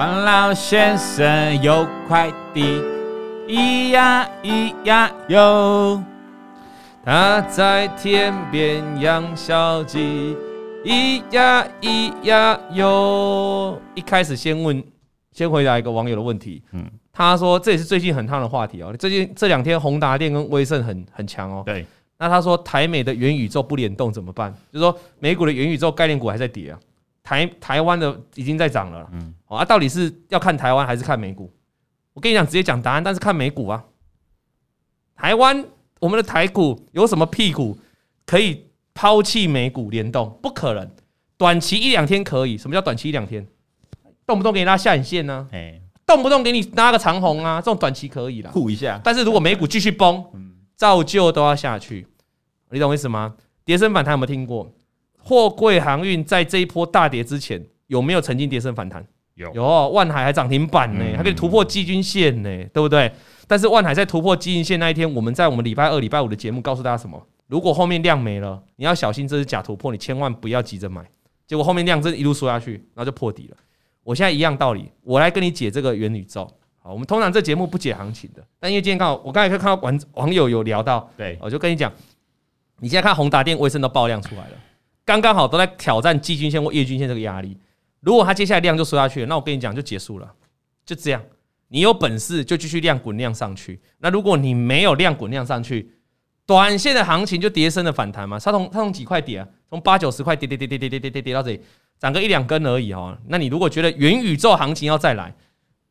王老先生有快递，咿呀咿呀哟。他在天边养小鸡，咿呀咿呀哟。一开始先问，先回答一个网友的问题。嗯，他说这也是最近很烫的话题哦。最近这两天宏达电跟威盛很很强哦。对。那他说台美的元宇宙不联动怎么办？就是说美股的元宇宙概念股还在跌啊，台台湾的已经在涨了。嗯，啊，到底是要看台湾还是看美股？我跟你讲，直接讲答案，但是看美股啊。台湾我们的台股有什么屁股可以抛弃美股联动？不可能，短期一两天可以。什么叫短期一两天？动不动给你拉下影线呢？哎，动不动给你拉个长红啊，这种短期可以了，护一下。但是如果美股继续崩，照旧都要下去。你懂我意思吗？跌升反弹有没有听过？货柜航运在这一波大跌之前有没有曾经跌升反弹？有有，万海还涨停板呢，还可以突破季均线呢，对不对？但是万海在突破季均线那一天，我们在我们礼拜二、礼拜五的节目告诉大家什么？如果后面量没了，你要小心这是假突破，你千万不要急着买。结果后面量真一路缩下去，然后就破底了。我现在一样道理，我来跟你解这个元宇宙。好，我们通常这节目不解行情的，但因为今天刚好我刚才看到网网友有聊到，对，我就跟你讲。你现在看宏达电、威盛都爆量出来了，刚刚好都在挑战季均线或月均线这个压力。如果它接下来量就缩下去了，那我跟你讲就结束了，就这样。你有本事就继续量滚量上去。那如果你没有量滚量上去，短线的行情就跌升的反弹嘛。它从它从几块跌啊？从八九十块跌跌跌跌跌跌跌跌跌到这里，涨个一两根而已哦。那你如果觉得元宇宙行情要再来，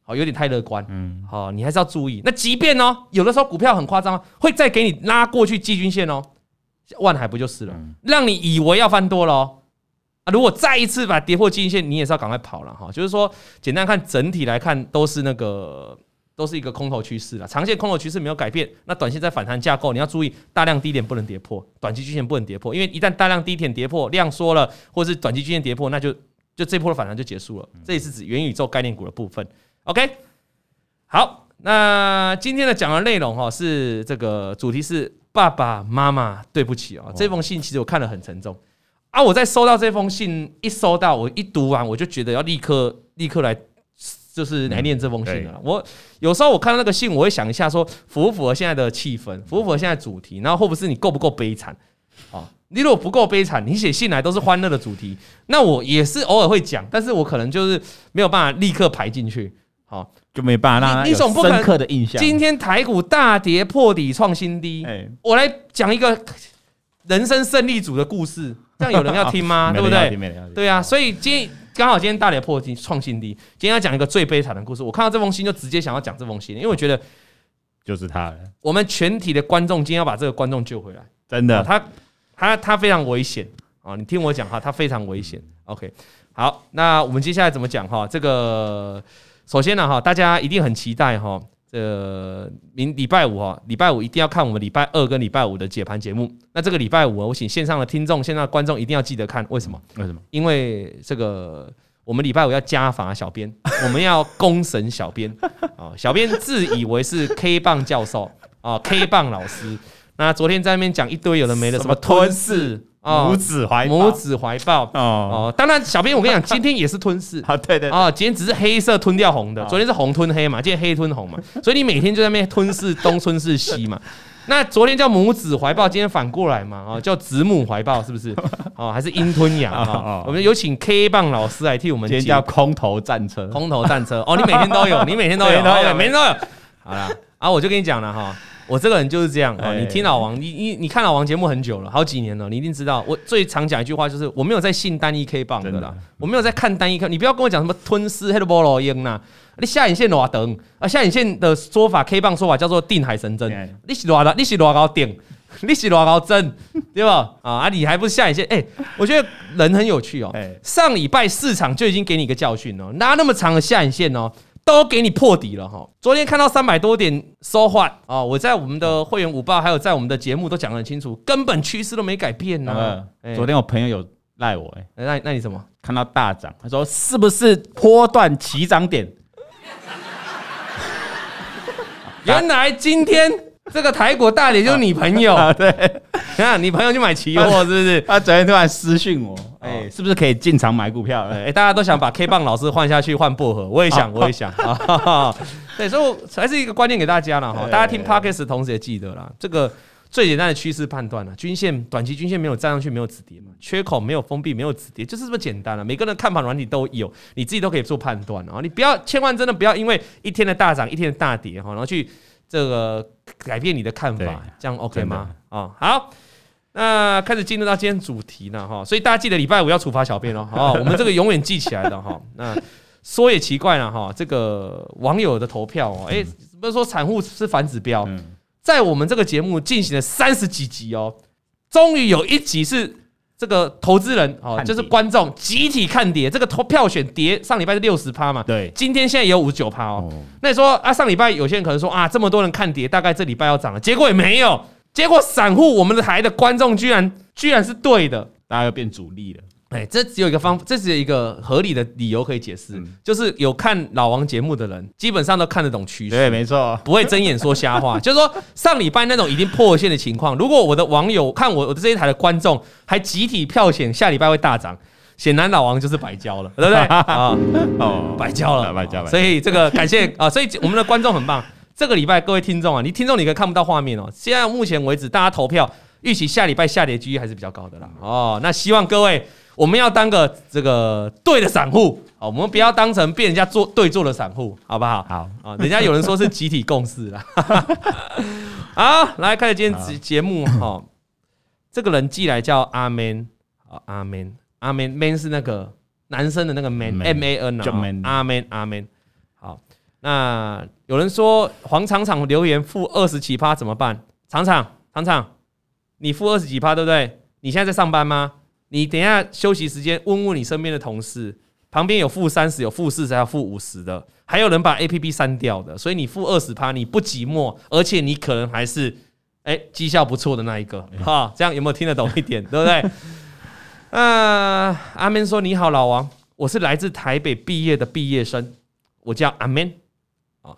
好有点太乐观，嗯，好，你还是要注意。那即便哦，有的时候股票很夸张，会再给你拉过去季均线哦。万海不就是了，让你以为要翻多了哦。啊，如果再一次把跌破均线，你也是要赶快跑了哈。就是说，简单看整体来看，都是那个都是一个空头趋势了。长线空头趋势没有改变，那短线在反弹架构，你要注意大量低点不能跌破，短期均线不能跌破，因为一旦大量低点跌破，量缩了，或是短期均线跌破，那就就这波的反弹就结束了。这也是指元宇宙概念股的部分。OK，好，那今天的讲的内容哈是这个主题是。爸爸妈妈，对不起啊！这封信其实我看得很沉重啊！我在收到这封信一收到，我一读完，我就觉得要立刻立刻来，就是来念这封信了。我有时候我看到那个信，我会想一下，说符不符合现在的气氛，符不符合现在主题，然后或不是你够不够悲惨啊？你如果不够悲惨，你写信来都是欢乐的主题，那我也是偶尔会讲，但是我可能就是没有办法立刻排进去。好，就没办法让你有深刻的印象。今天台股大跌破底创新低，我来讲一个人生胜利组的故事，这样有人要听吗？对不对？对啊，所以今天刚好今天大跌破底创新低，今天要讲一个最悲惨的故事。我看到这封信就直接想要讲这封信，因为我觉得就是他，我们全体的观众今天要把这个观众救回来，真的，他他他非常危险啊！你听我讲哈，他非常危险。OK，好，那我们接下来怎么讲哈？这个。首先呢，哈，大家一定很期待哈，这明礼拜五哈，礼拜五一定要看我们礼拜二跟礼拜五的解盘节目。那这个礼拜五，我请线上的听众、线上的观众一定要记得看，为什么？为什么？因为这个我们礼拜五要加罚小编，我们要公审小编啊，小编自以为是 K 棒教授啊，K 棒老师。那昨天在那边讲一堆有的没的，什么吞噬。母子怀母子怀抱哦哦，当然，小编我跟你讲，今天也是吞噬 啊，对对啊，今天只是黑色吞掉红的，昨天是红吞黑嘛，今天黑吞红嘛，所以你每天就在那边吞噬东吞噬西嘛。那昨天叫母子怀抱，今天反过来嘛，啊，叫子母怀抱，是不是？哦，还是阴吞阳啊？我们有请 K 棒老师来替我们。今天叫空头战车，空头战车哦，你每天都有，你每天都有，每天都有。好了，啊，我就跟你讲了哈。我这个人就是这样啊！你听老王，你你你看老王节目很久了，好几年了，你一定知道。我最常讲一句话就是，我没有在信单一 K 棒的啦，我没有在看单一 K。你不要跟我讲什么吞噬黑的菠萝鹰呐，你下影线的话等啊，下影线的说法 K 棒说法叫做定海神针，你是多少？你是多高定？你是多高针？对吧？啊，你还不是下影线？哎，我觉得人很有趣哦。上礼拜市场就已经给你一个教训哦，拿那么长的下影线哦。都给你破底了哈！昨天看到三百多点收换啊！我在我们的会员五报，还有在我们的节目都讲得很清楚，根本趋势都没改变呢。昨天我朋友有赖我哎，那那你怎么看到大涨？他说是不是波段起涨点？原来今天这个台股大跌就是你朋友，啊，对，看你朋友去买期货是不是？他昨天突然私讯我，哎，是不是可以进场买股票？哎，大家都想把 K 棒老师换下去换薄荷，我也想，我也想啊。对，所以还是一个观念给大家了哈。大家听 Podcast 的同时也记得了，这个最简单的趋势判断了，均线短期均线没有站上去，没有止跌嘛，缺口没有封闭，没有止跌，就是这么简单了。每个人看盘软体都有，你自己都可以做判断啊。你不要，千万真的不要因为一天的大涨，一天的大跌哈，然后去。这个改变你的看法，这样 OK 吗？啊，好，那开始进入到今天主题了哈，所以大家记得礼拜五要处罚小便哦，好，我们这个永远记起来的哈。那说也奇怪了哈，这个网友的投票哦，哎，不是说产妇是反指标，在我们这个节目进行了三十几集哦，终于有一集是。这个投资人哦，就是观众集体看跌，这个投票选跌，上礼拜是六十趴嘛，对，今天现在也有五十九趴哦。那你说啊，上礼拜有些人可能说啊，这么多人看跌，大概这礼拜要涨了，结果也没有，结果散户我们的台的观众居然居然是对的，大家又变主力了。哎，这只有一个方，这只有一个合理的理由可以解释，嗯、就是有看老王节目的人，基本上都看得懂趋势。对，没错，不会睁眼说瞎话。就是说，上礼拜那种已经破线的情况，如果我的网友看我我的这一台的观众还集体票选下礼拜会大涨，显然老王就是白交了，对不对？啊，哦，白交了，白交了。所以这个感谢啊，所以我们的观众很棒。这个礼拜各位听众啊，你听众你可以看不到画面哦。现在目前为止，大家投票预期下礼拜下跌几率还是比较高的啦。哦，那希望各位。我们要当个这个对的散户，我们不要当成被人家做对做的散户，好不好？好啊，人家有人说是集体共识了。好，来开始今天节节目哈。这个人寄来叫阿 Man，阿 Man，阿 Man，Man 是那个男生的那个 Man，M A N 啊，阿 Man，阿 Man。好，那有人说黄厂长留言负二十几趴怎么办？厂厂，厂厂，你负二十几趴对不对？你现在在上班吗？你等一下休息时间问问你身边的同事，旁边有负三十、有负四十、还有负五十的，还有人把 APP 删掉的，所以你负二十趴，你不寂寞，而且你可能还是哎绩效不错的那一个哈，这样有没有听得懂一点，对不对？呃，阿 Man 说：“你好，老王，我是来自台北毕业的毕业生，我叫阿 Man 啊，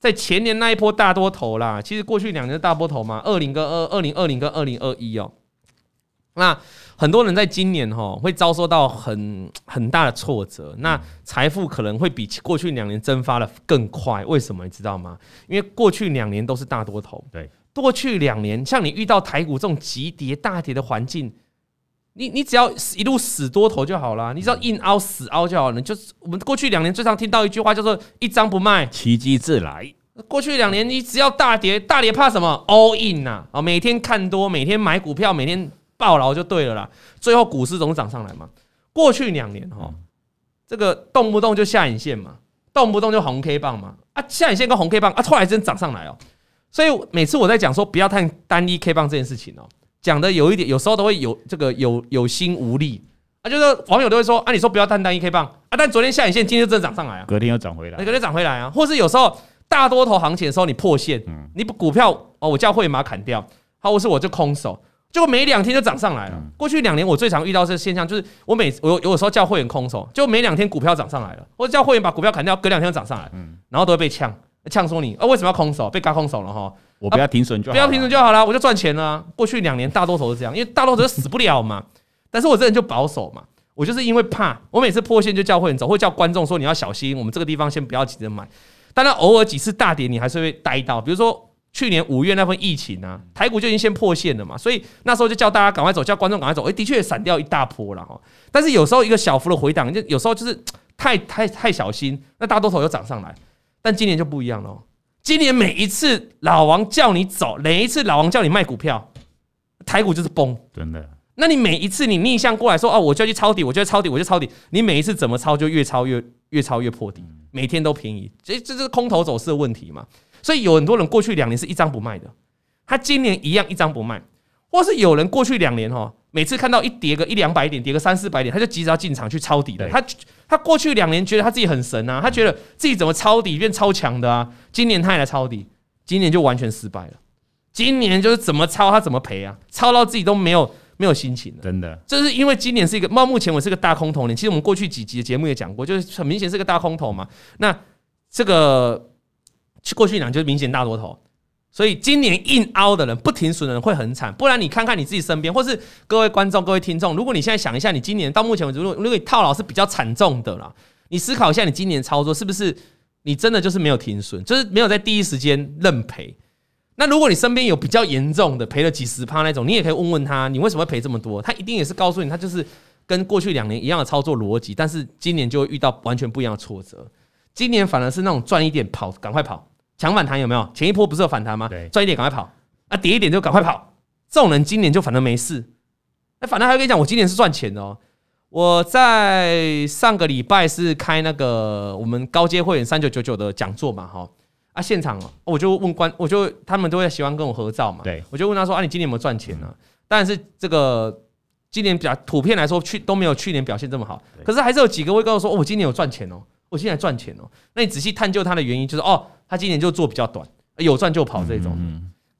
在前年那一波大多头啦，其实过去两年的大波头嘛，二零跟二二零二零跟二零二一哦，那。”很多人在今年哈会遭受到很很大的挫折，那财富可能会比过去两年蒸发的更快。为什么你知道吗？因为过去两年都是大多头，对，过去两年像你遇到台股这种急跌大跌的环境，你你只要一路死多头就好了，你只要硬凹死凹就好了。就是我们过去两年最常听到一句话叫做“一张不卖，奇迹自来”。过去两年你只要大跌，大跌怕什么？All in 呐啊，每天看多，每天买股票，每天。抱牢就对了啦，最后股市总是涨上来嘛。过去两年哈，这个动不动就下影线嘛，动不动就红 K 棒嘛，啊下影线跟红 K 棒啊，后来真涨上来哦。所以每次我在讲说不要看单一 K 棒这件事情哦，讲的有一点，有时候都会有这个有有心无力。啊，就是网友都会说啊，你说不要单单一 K 棒啊，但昨天下影线，今天就涨上来啊，隔天又涨回来，隔天涨回来啊，或是有时候大多头行情的时候你破线，你把股票哦，我叫会马砍掉，好，或是我就空手。就没两天就涨上来了。过去两年我最常遇到这个现象，就是我每我有有时候叫会员空手，就没两天股票涨上来了，或者叫会员把股票砍掉，隔两天就涨上来，然后都会被呛，呛说你啊为什么要空手？被嘎空手了哈，我不要停损就好，不要停损就好了，我就赚钱了。过去两年大多头是这样，因为大多头死不了嘛，但是我这人就保守嘛，我就是因为怕，我每次破线就叫会员走，会叫观众说你要小心，我们这个地方先不要急着买，当然偶尔几次大跌你还是会呆到，比如说。去年五月那份疫情啊，台股就已经先破线了嘛，所以那时候就叫大家赶快走，叫观众赶快走。诶，的确也闪掉一大波了哈。但是有时候一个小幅的回档，就有时候就是 太太太小心，那大多头又涨上来。但今年就不一样了，今年每一次老王叫你走，每一次老王叫你卖股票，台股就是崩，真的。那你每一次你逆向过来说哦，我就要去抄底，我就要抄底，我就抄底。你每一次怎么抄就越抄越越抄越破底，每天都便宜，这这是空头走势的问题嘛。所以有很多人过去两年是一张不卖的，他今年一样一张不卖，或是有人过去两年哈，每次看到一跌个一两百点，跌个三四百点，他就急着要进场去抄底的。他他过去两年觉得他自己很神啊，他觉得自己怎么抄底变超强的啊，今年他也来抄底，今年就完全失败了。今年就是怎么抄他怎么赔啊，抄到自己都没有没有心情了。真的，这是因为今年是一个，到目前我是个大空头年。其实我们过去几集的节目也讲过，就是很明显是个大空头嘛。那这个。去过去两就是明显大多头，所以今年硬凹的人，不停损的人会很惨。不然你看看你自己身边，或是各位观众、各位听众，如果你现在想一下，你今年到目前为止，如果如果你套牢是比较惨重的啦，你思考一下，你今年操作是不是你真的就是没有停损，就是没有在第一时间认赔？那如果你身边有比较严重的赔了几十趴那种，你也可以问问他，你为什么会赔这么多？他一定也是告诉你，他就是跟过去两年一样的操作逻辑，但是今年就会遇到完全不一样的挫折。今年反而是那种赚一点跑，赶快跑。抢反弹有没有？前一波不是有反弹吗？对，赚一点赶快跑啊！跌一点就赶快跑。这种人今年就反正没事。哎，反正还跟你讲，我今年是赚钱的哦。我在上个礼拜是开那个我们高阶会员三九九九的讲座嘛，哈啊，现场我就问关，我就他们都会喜欢跟我合照嘛，对，我就问他说啊，你今年有没有赚钱呢？当然是这个今年比较普遍来说，去都没有去年表现这么好，可是还是有几个会跟我说，哦，我今年有赚钱哦，我今年赚钱哦。那你仔细探究它的原因，就是哦。他今年就做比较短，有赚就跑这种。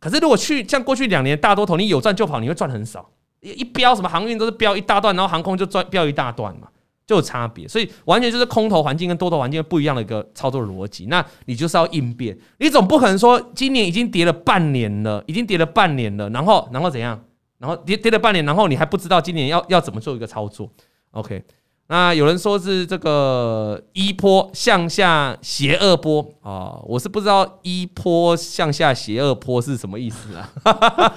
可是如果去像过去两年大多头，你有赚就跑，你会赚很少。一飙什么航运都是飙一大段，然后航空就赚飙一大段嘛，就有差别。所以完全就是空头环境跟多头环境不一样的一个操作逻辑。那你就是要应变，你总不可能说今年已经跌了半年了，已经跌了半年了，然后然后怎样？然后跌跌了半年，然后你还不知道今年要要怎么做一个操作？OK。那有人说是这个一波向下斜二波啊，我是不知道一波向下斜二波是什么意思啊？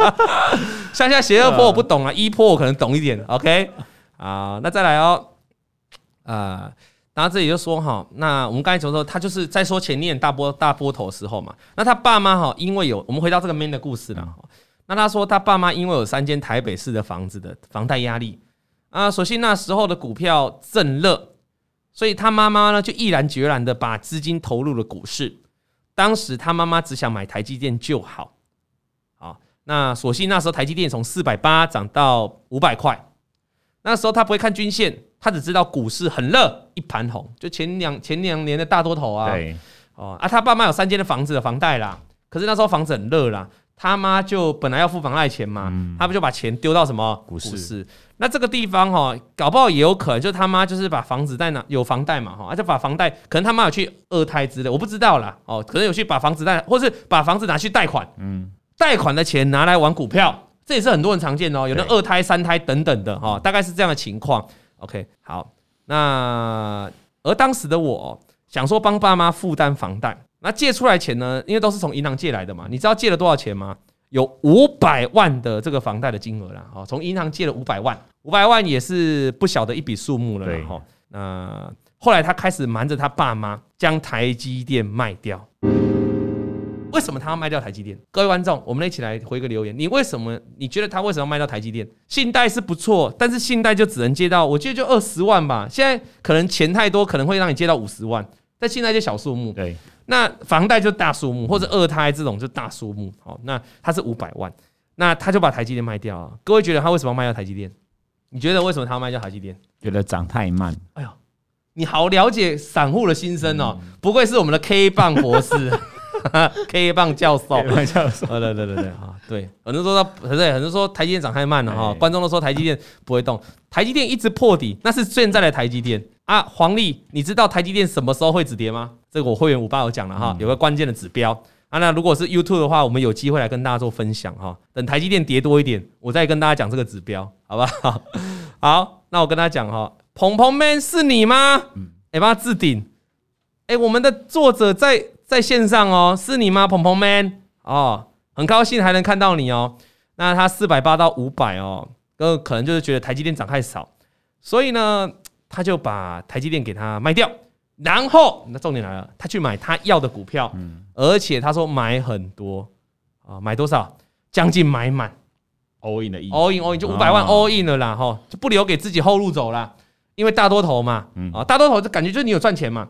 向下斜二波我不懂啊，一波我可能懂一点。OK 啊，那再来哦，啊，然后这里就说哈，那我们刚才说说他就是在说前面大波大波头时候嘛，那他爸妈哈，因为有我们回到这个 man 的故事了，那他说他爸妈因为有三间台北市的房子的房贷压力。啊，所幸那时候的股票正热，所以他妈妈呢就毅然决然的把资金投入了股市。当时他妈妈只想买台积电就好，啊，那所幸那时候台积电从四百八涨到五百块。那时候他不会看均线，他只知道股市很热，一盘红，就前两前两年的大多头啊。对，哦啊，他爸妈有三间的房子的房贷啦，可是那时候房子很热啦，他妈就本来要付房贷钱嘛，他不就把钱丢到什么股市？那这个地方哈，搞不好也有可能，就他妈就是把房子贷拿有房贷嘛哈，而且把房贷可能他妈有去二胎之类，我不知道啦哦，可能有去把房子贷，或是把房子拿去贷款，嗯，贷款的钱拿来玩股票，这也是很多人常见哦，有的二胎、三胎等等的哈，大概是这样的情况。OK，好，那而当时的我想说帮爸妈负担房贷，那借出来钱呢，因为都是从银行借来的嘛，你知道借了多少钱吗？有五百万的这个房贷的金额了，哈，从银行借了五百万，五百万也是不小的一笔数目了，哈。那后来他开始瞒着他爸妈将台积电卖掉。为什么他要卖掉台积电？各位观众，我们一起来回个留言，你为什么？你觉得他为什么要卖掉台积电？信贷是不错，但是信贷就只能借到，我记得就二十万吧。现在可能钱太多，可能会让你借到五十万，但信贷就小数目。对。那房贷就大数目，或者二胎这种就大数目。好，那他是五百万，那他就把台积电卖掉了。各位觉得他为什么要卖掉台积电？你觉得为什么他要卖掉台积电？觉得涨太慢。哎呦，你好了解散户的心声哦，不愧是我们的 K 棒博士 K 棒教授。教授，对对对对对啊，对，很多人说他，对，很多人说台积电涨太慢了哈，观众都说台积电不会动，台积电一直破底，那是现在的台积电啊。黄丽，你知道台积电什么时候会止跌吗？这个我会员五八有讲了哈，有个关键的指标啊。那如果是 YouTube 的话，我们有机会来跟大家做分享哈。等台积电跌多一点，我再跟大家讲这个指标，好不好？好，那我跟大家讲哈，鹏鹏 man 是你吗？哎，帮他置顶。哎，我们的作者在在线上哦，是你吗？鹏鹏 man 哦，很高兴还能看到你哦。那他四百八到五百哦，呃，可能就是觉得台积电涨太少，所以呢，他就把台积电给他卖掉。然后，那重点来了，他去买他要的股票，而且他说买很多。啊，买多少？将近买满，all in 的意思，all in all in 就五百万 all in 了啦，哈，就不留给自己后路走了，因为大多头嘛，啊，大多头就感觉就是你有赚钱嘛，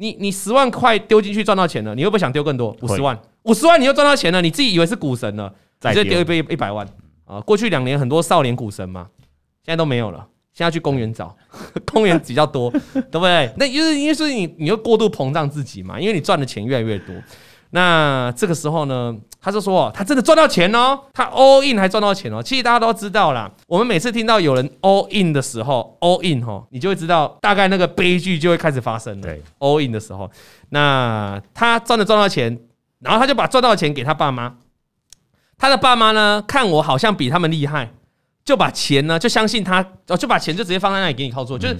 你你十万块丢进去赚到钱了，你会不会想丢更多？五十万，五十万你又赚到钱了，你自己以为是股神了，你再丢一杯一百万啊？过去两年很多少年股神嘛，现在都没有了。现在去公园找，公园比较多，对不对？那因为因为是你，你又过度膨胀自己嘛，因为你赚的钱越来越多。那这个时候呢，他就说，他真的赚到钱哦，他 all in 还赚到钱哦。其实大家都知道啦，我们每次听到有人 all in 的时候，all in 哈，你就会知道大概那个悲剧就会开始发生了。对，all in 的时候，那他赚的赚到钱，然后他就把赚到的钱给他爸妈。他的爸妈呢，看我好像比他们厉害，就把钱呢就相信他，哦，就把钱就直接放在那里给你操作。就是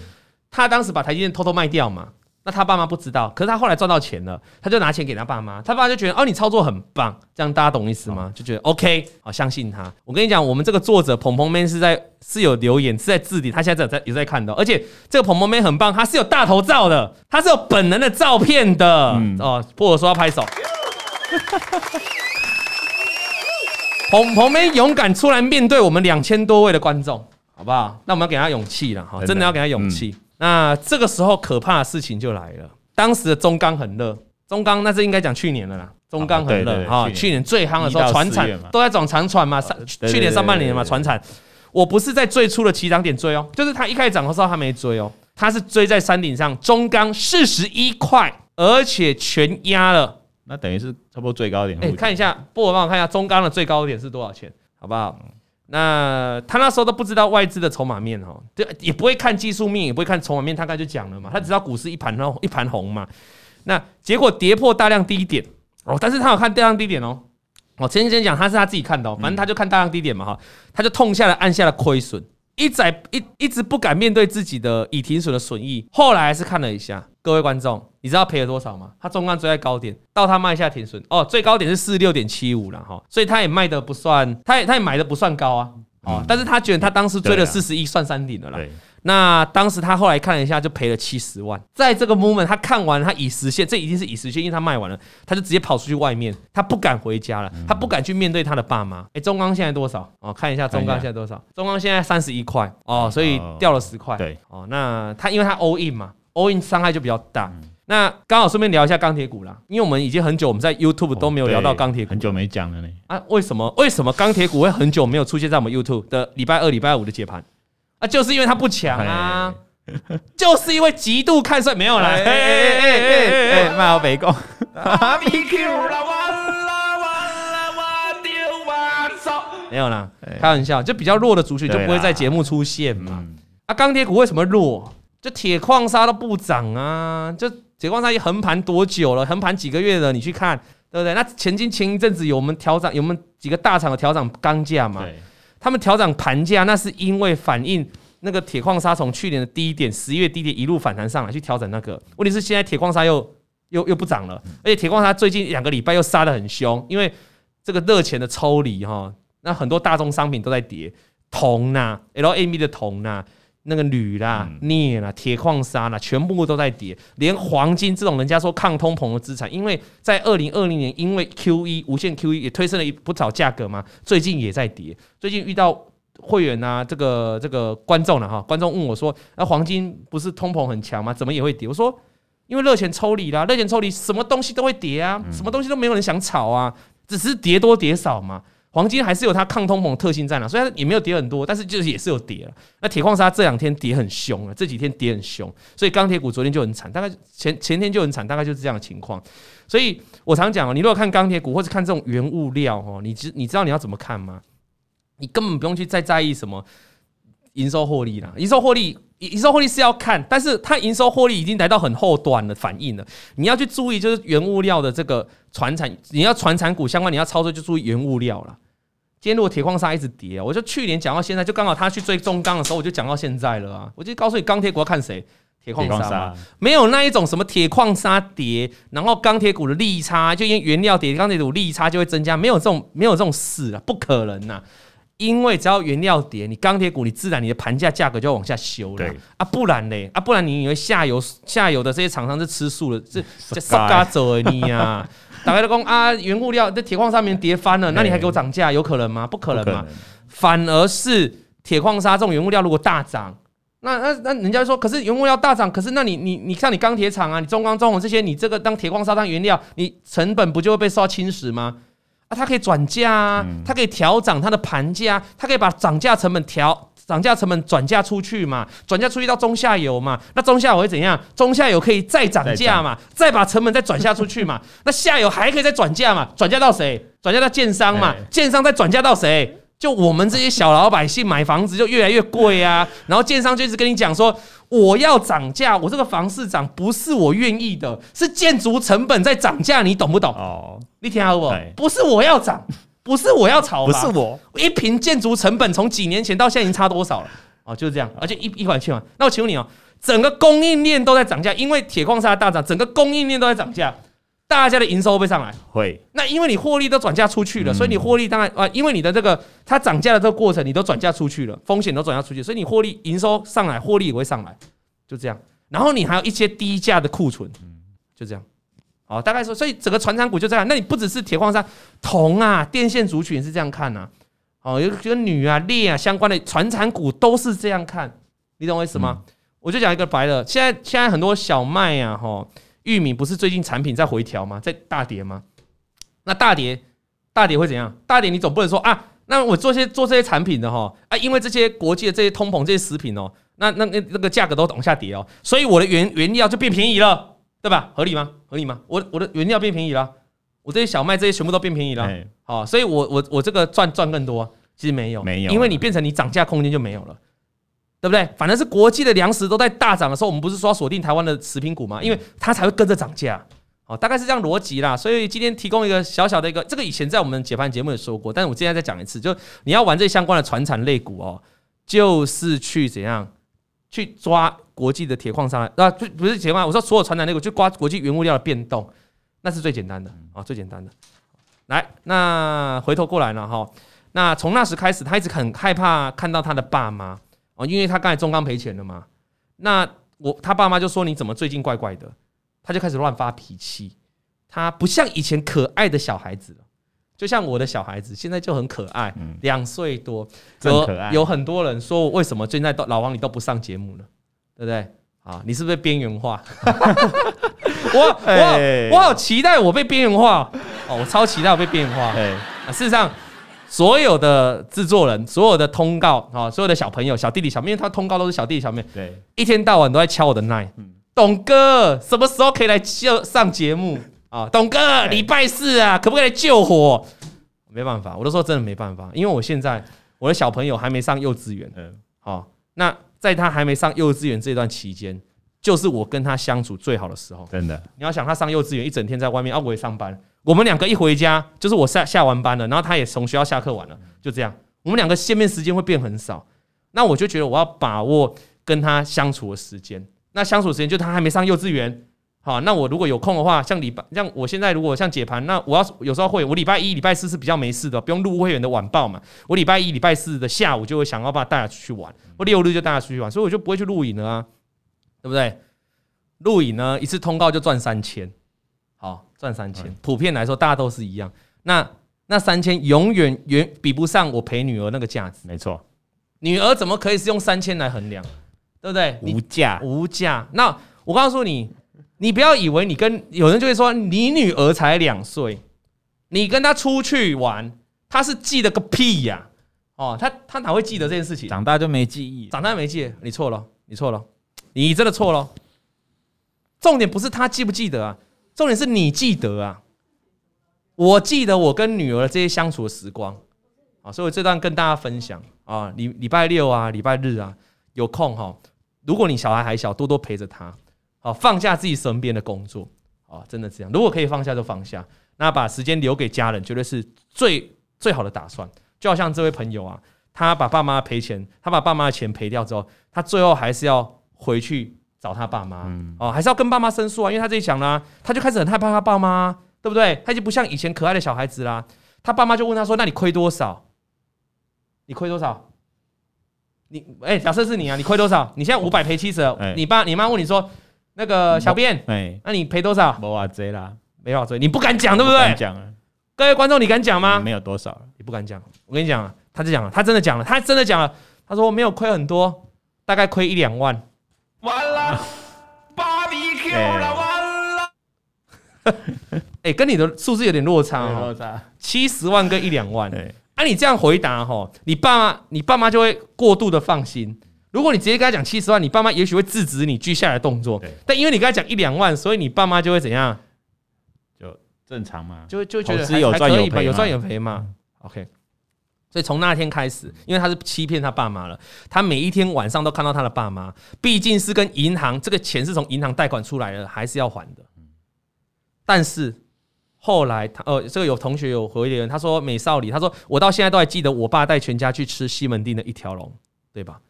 他当时把台积电偷偷卖掉嘛。那他爸妈不知道，可是他后来赚到钱了，他就拿钱给他爸妈，他爸妈就觉得哦，你操作很棒，这样大家懂意思吗？就觉得 OK，好，相信他。我跟你讲，我们这个作者鹏鹏妹是在是有留言是在字里，他现在在有在看到，而且这个鹏鹏妹很棒，他是有大头照的，他是有本人的照片的、嗯、哦。波尔说要拍手，鹏鹏妹勇敢出来面对我们两千多位的观众，好不好？那我们要给他勇气了，哈，真的要给他勇气。嗯那这个时候可怕的事情就来了。当时的中钢很热，中钢那是应该讲去年的啦。中钢很热哈，去年最夯的时候，船产都在涨长船嘛。上去年上半年嘛，船产，我不是在最初的起涨点追哦，就是它一开始涨的时候，它没追哦，它是追在山顶上，中钢四十一块，而且全压了。那等于是差不多最高点。哎，看一下，不，我帮我看一下中钢的最高点是多少钱，好不好？那他那时候都不知道外资的筹码面哦，对，也不会看技术面，也不会看筹码面，他刚就讲了嘛，他只知道股市一盘 一盘红嘛。那结果跌破大量低点哦，但是他有看大量低点哦。我前几天讲他是他自己看的，反正他就看大量低点嘛哈，他就痛下了按下了亏损。一再一一直不敢面对自己的已停损的损益，后来还是看了一下。各位观众，你知道赔了多少吗？他中钢追在高点，到他卖下停损哦，最高点是四十六点七五了哈，所以他也卖的不算，他也他也买的不算高啊，哦，但是他觉得他当时追了四十一算山顶的了啦。那当时他后来看了一下，就赔了七十万。在这个 moment，他看完，他已实现，这已经是已实现，因为他卖完了，他就直接跑出去外面，他不敢回家了，他不敢去面对他的爸妈。哎，中钢现在多少？哦，看一下中钢现在多少？中钢现在三十一块哦，所以掉了十块。对，哦，那他因为他 all in 嘛，all in 伤害就比较大。那刚好顺便聊一下钢铁股啦，因为我们已经很久我们在 YouTube 都没有聊到钢铁股，很久没讲了呢。啊，为什么？为什么钢铁股会很久没有出现在我们 YouTube 的礼拜二、礼拜五的解盘？啊，就是因为他不强啊，就是因为极度看衰，没有啦。哎哎哎哎哎哎，卖我北贡。没有啦，开玩笑，就比较弱的族群就不会在节目出现嘛。啊，钢铁股为什么弱？就铁矿砂都不涨啊，就铁矿砂也横盘多久了？横盘几个月了？你去看，对不对？那前经前一阵子有我们调涨，有我们几个大厂的调涨钢价嘛？他们调涨盘价，那是因为反映那个铁矿砂从去年的低点十一月低点一路反弹上来，去调整那个。问题是现在铁矿砂又又又不涨了，而且铁矿砂最近两个礼拜又杀得很凶，因为这个热钱的抽离哈，那很多大宗商品都在跌，铜呐，LME 的铜呐。那个铝啦、镍啦、铁矿砂啦，全部都在跌，连黄金这种人家说抗通膨的资产，因为在二零二零年，因为 QE 无限 QE 也推升了一不少价格嘛，最近也在跌。最近遇到会员啊，这个这个观众了哈，观众问我说：“那黄金不是通膨很强吗？怎么也会跌？”我说：“因为热钱抽离啦，热钱抽离，什么东西都会跌啊，什么东西都没有人想炒啊，只是跌多跌少嘛。”黄金还是有它抗通膨特性在那，所以它也没有跌很多，但是就是也是有跌了。那铁矿砂这两天跌很凶啊，这几天跌很凶，所以钢铁股昨天就很惨，大概前前天就很惨，大概就是这样的情况。所以我常讲哦，你如果看钢铁股或者看这种原物料哦，你知你知道你要怎么看吗？你根本不用去再在意什么营收获利啦，营收获利。营收获利是要看，但是它营收获利已经来到很后端的反应了。你要去注意，就是原物料的这个传产，你要传产股相关，你要操作就注意原物料了。今天如果铁矿砂一直跌，我就去年讲到现在，就刚好他去追中钢的时候，我就讲到现在了啊。我就告诉你，钢铁股要看谁？铁矿砂，没有那一种什么铁矿砂跌，然后钢铁股的利差就因为原料跌，钢铁股利差就会增加，没有这种没有这种事啊，不可能呐。因为只要原料跌，你钢铁股你自然你的盘价价格就要往下修了对啊，不然嘞啊，不然你以为下游下游的这些厂商是吃素的，是 这傻嘎走而已啊！打开了工啊，原物料在铁矿上面跌翻了，那你还给我涨价？有可能吗？不可能嘛！反而是铁矿砂这种原物料如果大涨，那那那人家说，可是原物料大涨，可是那你你你像你钢铁厂啊，你中钢、中红这些，你这个当铁矿砂当原料，你成本不就会被受到侵蚀吗？啊，它可以转嫁啊，它可以调涨它的盘价，它可以把涨价成本调涨价成本转嫁出去嘛，转嫁出去到中下游嘛，那中下游会怎样？中下游可以再涨价嘛，再把成本再转嫁出去嘛，那下游还可以再转嫁嘛，转嫁到谁？转嫁到建商嘛，建商再转嫁到谁？就我们这些小老百姓买房子就越来越贵啊，然后建商就一直跟你讲说，我要涨价，我这个房市涨不是我愿意的，是建筑成本在涨价，你懂不懂？哦。你听好不不是我要涨，不是我要炒，不是我，一瓶建筑成本从几年前到现在已经差多少了？哦，就是这样，而且一一款去嘛。那我请问你哦，整个供应链都在涨价，因为铁矿砂大涨，整个供应链都在涨价，大家的营收会上来？会。那因为你获利都转嫁出去了，嗯、所以你获利当然啊，因为你的这个它涨价的这个过程，你都转嫁出去了，风险都转嫁出去，所以你获利营收上来，获利也会上来，就这样。然后你还有一些低价的库存，就这样。好，大概说，所以整个船产股就这样。那你不只是铁矿砂、铜啊、电线族群是这样看呐、啊。哦，有跟铝啊、镍啊相关的传产股都是这样看，你懂我意思吗？嗯、我就讲一个白的，现在现在很多小麦啊、哈玉米，不是最近产品在回调吗？在大跌吗？那大跌，大跌会怎样？大跌你总不能说啊，那我做些做这些产品的哈啊，因为这些国际的这些通膨这些食品哦，那那那那个价格都往下跌哦，所以我的原原料就变便宜了，对吧？合理吗？合理吗？我我的原料变便宜了。我这些小麦这些全部都变便宜了，好，所以我我我这个赚赚更多，其实没有，没有，因为你变成你涨价空间就没有了，对不对？反正是国际的粮食都在大涨的时候，我们不是说锁定台湾的食品股吗？因为它才会跟着涨价，好，大概是这样逻辑啦。所以今天提供一个小小的一个，这个以前在我们解盘节目也说过，但是我今天再讲一次，就你要玩这相关的传产类股哦，就是去怎样去抓国际的铁矿砂啊，不不是铁矿，我说所有传产类股就刮国际原物料的变动。那是最简单的啊，最简单的。来，那回头过来了哈。那从那时开始，他一直很害怕看到他的爸妈哦，因为他刚才中钢赔钱了嘛。那我他爸妈就说：“你怎么最近怪怪的？”他就开始乱发脾气。他不像以前可爱的小孩子了，就像我的小孩子，现在就很可爱，两岁多，真可爱。有很多人说，为什么现在都老王你都不上节目了，对不对？啊，你是不是被边缘化？我我我好期待我被边缘化哦！我超期待我被边缘化。啊，事实上，所有的制作人、所有的通告啊，所有的小朋友、小弟弟、小妹，因为他通告都是小弟弟、小妹，对，一天到晚都在敲我的奈。董哥什么时候可以来就上节目啊？董哥礼拜四啊，可不可以来救火？没办法，我都说真的没办法，因为我现在我的小朋友还没上幼稚园。嗯，好，那在他还没上幼稚园这段期间。就是我跟他相处最好的时候，真的。你要想他上幼稚园一整天在外面，啊，我也上班，我们两个一回家就是我下下完班了，然后他也从学校下课完了，就这样，我们两个见面时间会变很少。那我就觉得我要把握跟他相处的时间。那相处时间就他还没上幼稚园，好，那我如果有空的话，像礼拜像我现在如果像解盘，那我要有时候会，我礼拜一、礼拜四是比较没事的，不用录会员的晚报嘛。我礼拜一、礼拜四的下午就会想要把他带他出去玩，我六日就带他出去玩，所以我就不会去录影了啊。对不对？录影呢，一次通告就赚三千，好赚三千。普遍来说，大家都是一样。那那三千永远远比不上我陪女儿那个价值。没错，女儿怎么可以是用三千来衡量？对不对？无价，无价。那我告诉你，你不要以为你跟有人就会说，你女儿才两岁，你跟她出去玩，她是记得个屁呀！哦，她她哪会记得这件事情？长大就没记忆，长大没记，你错了，你错了。你真的错了，重点不是她记不记得啊，重点是你记得啊。我记得我跟女儿这些相处的时光啊，所以我这段跟大家分享啊，礼礼拜六啊，礼拜日啊，有空哈，如果你小孩还小，多多陪着他，好放下自己身边的工作啊，真的这样，如果可以放下就放下，那把时间留给家人，绝对是最最好的打算。就好像这位朋友啊，他把爸妈赔钱，他把爸妈的钱赔掉之后，他最后还是要。回去找他爸妈，嗯、哦，还是要跟爸妈申诉啊，因为他自己想呢，他就开始很害怕他爸妈，对不对？他已经不像以前可爱的小孩子啦。他爸妈就问他说：“那你亏多少？你亏多少？你哎、欸，假设是你啊，你亏多少？你现在五百赔七十，你爸你妈问你说，那个小编，哎，那你赔多少？没法追啦，没法追，你不敢讲，对不对？讲啊，各位观众，你敢讲吗？没有多少，你不敢讲。我跟你讲啊，他就讲了，他真的讲了，他真的讲了，他说我没有亏很多，大概亏一两万。”完了，芭比 Q 了，完了。哎，跟你的数字有点落差哦，七十万跟一两万。哎，啊，你这样回答哈，你爸妈，你爸妈就会过度的放心。如果你直接跟他讲七十万，你爸妈也许会制止你接下来的动作。但因为你跟他讲一两万，所以你爸妈就会怎样？就正常嘛，就就觉得还有赚有赔，有赚有赔嘛。OK。所以从那天开始，因为他是欺骗他爸妈了，他每一天晚上都看到他的爸妈，毕竟是跟银行这个钱是从银行贷款出来的，还是要还的。但是后来他呃，这个有同学有回留言，他说美少里，他说我到现在都还记得我爸带全家去吃西门町的一条龙，对吧？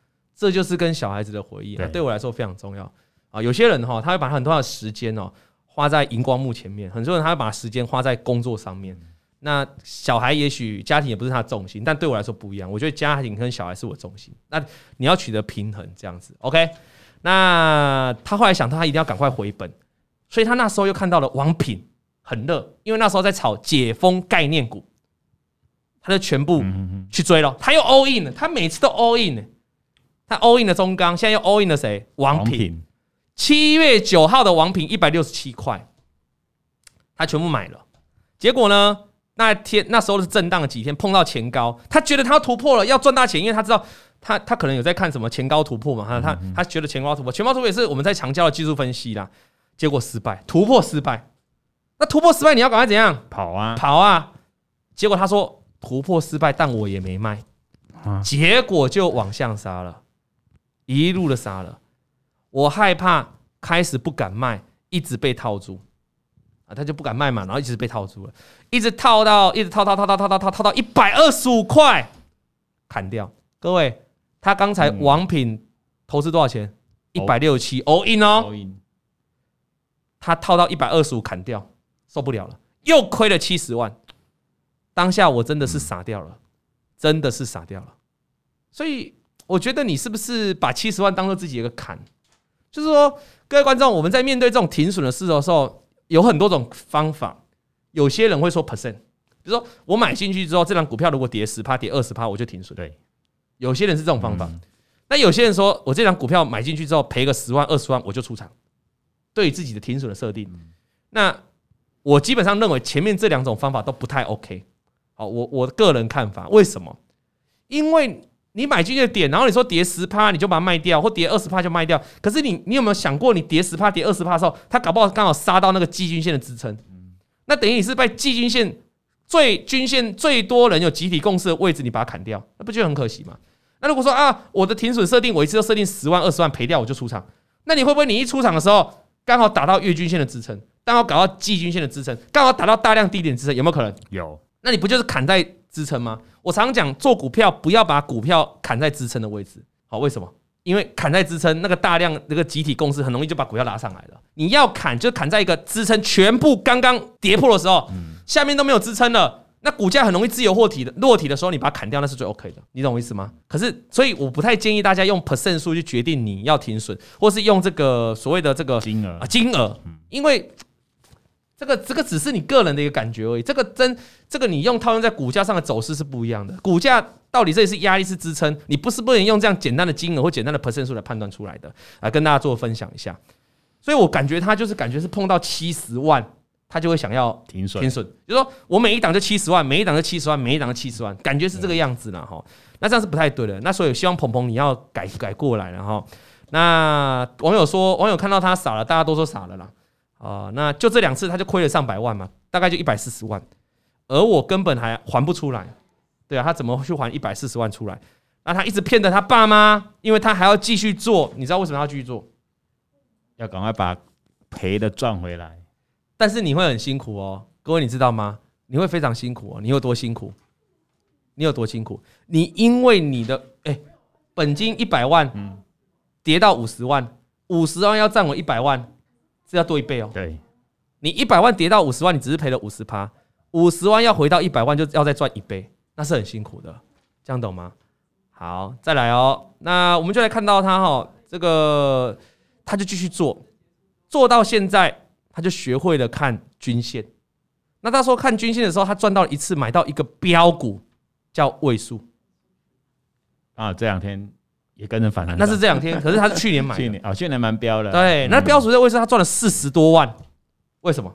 这就是跟小孩子的回忆，对，对我来说非常重要啊。有些人哈，他会把很多的时间哦花在荧光幕前面，很多人他会把时间花在工作上面。那小孩也许家庭也不是他的重心，但对我来说不一样。我觉得家庭跟小孩是我重心。那你要取得平衡，这样子，OK？那他后来想，他一定要赶快回本，所以他那时候又看到了王品很热，因为那时候在炒解封概念股，他就全部去追了。他又 all in 了，他每次都 all in。他 all in 的中钢，现在又 all in 的谁？王平。七月九号的王平一百六十七块，他全部买了。结果呢？那天那时候是震荡了几天，碰到前高，他觉得他要突破了，要赚大钱，因为他知道他他可能有在看什么前高突破嘛，他他他觉得前高突破，前高突破也是我们在强调的技术分析啦。结果失败，突破失败，那突破失败你要赶快怎样？跑啊跑啊！结果他说突破失败，但我也没卖，结果就往下杀了，一路的杀了，我害怕，开始不敢卖，一直被套住啊。他就不敢卖嘛，然后一直被套住了，一直套到一直套套套套套套套套到一百二十五块，砍掉。各位，他刚才王品投资多少钱？一百六十七，all in 哦。他套到一百二十五，砍掉，受不了了，又亏了七十万。当下我真的是傻掉了，真的是傻掉了。所以我觉得你是不是把七十万当做自己一个坎？就是说，各位观众，我们在面对这种停损的事的时候。有很多种方法，有些人会说 percent，比如说我买进去之后，这张股票如果跌十趴、跌二十趴，我就停损。对，有些人是这种方法。那有些人说我这张股票买进去之后赔个十万、二十万，我就出场。对于自己的停损的设定，那我基本上认为前面这两种方法都不太 OK。好，我我个人看法，为什么？因为。你买进去的点，然后你说跌十趴，你就把它卖掉，或跌二十趴就卖掉。可是你，你有没有想过，你跌十趴、跌二十趴的时候，它搞不好刚好杀到那个季均线的支撑？那等于你是被季均线最均线最多人有集体共识的位置，你把它砍掉，那不就很可惜吗？那如果说啊，我的停损设定，我一次都设定十万、二十万，赔掉我就出场，那你会不会你一出场的时候，刚好打到月均线的支撑，刚好搞到季均线的支撑，刚好打到大量低点支撑，有没有可能？有。那你不就是砍在支撑吗？我常讲做股票不要把股票砍在支撑的位置，好，为什么？因为砍在支撑那个大量那个集体共识很容易就把股票拉上来了。你要砍就砍在一个支撑全部刚刚跌破的时候，下面都没有支撑了，那股价很容易自由落体的落体的时候，你把它砍掉那是最 OK 的，你懂我意思吗？可是所以我不太建议大家用 percent 数去决定你要停损，或是用这个所谓的这个金额啊金额，因为。这个这个只是你个人的一个感觉而已，这个真这个你用套用在股价上的走势是不一样的。股价到底这里是压力是支撑，你不是不能用这样简单的金额或简单的 percent 数来判断出来的。来跟大家做分享一下，所以我感觉他就是感觉是碰到七十万，他就会想要停损停损，就是说我每一档就七十万，每一档就七十万，每一档就七十万，感觉是这个样子了哈。那这样是不太对的。那所以希望鹏鹏你要改改过来了哈。那网友说，网友看到他傻了，大家都说傻了啦。啊、呃，那就这两次他就亏了上百万嘛，大概就一百四十万，而我根本还还不出来，对啊，他怎么去还一百四十万出来？那他一直骗着他爸妈，因为他还要继续做，你知道为什么要继续做？要赶快把赔的赚回来。但是你会很辛苦哦，各位你知道吗？你会非常辛苦哦，你有多辛苦？你有多辛苦？你因为你的哎、欸，本金一百万，嗯，跌到五十万，五十万要占我一百万。是要多一倍哦。对，你一百万跌到五十万，你只是赔了五十趴，五十万要回到一百万，就要再赚一倍，那是很辛苦的，这样懂吗？好，再来哦。那我们就来看到他哈，这个他就继续做，做到现在他就学会了看均线。那他说看均线的时候，他赚到一次买到一个标股叫位数啊，这两天。也跟着反弹，那是这两天，可是他是去年买的，去年啊，去年蛮标的。对，那标准在位数他赚了四十多万，为什么？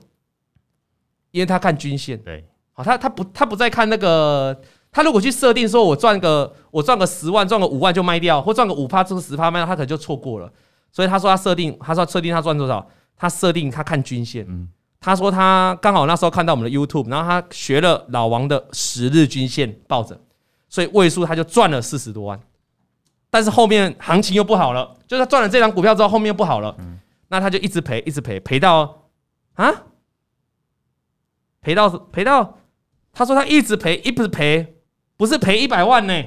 因为他看均线。对，好，他他不他不再看那个，他如果去设定说我赚个我赚个十万赚个五万就卖掉，或赚个五趴这个十趴卖掉，他可能就错过了。所以他说他设定，他说设定他赚多少？他设定他看均线。嗯，他说他刚好那时候看到我们的 YouTube，然后他学了老王的十日均线抱着，所以位数他就赚了四十多万。但是后面行情又不好了，就是他赚了这张股票之后，后面又不好了，那他就一直赔，一直赔，赔到啊，赔到赔到，他说他一直赔，一直赔，不是赔一百万呢，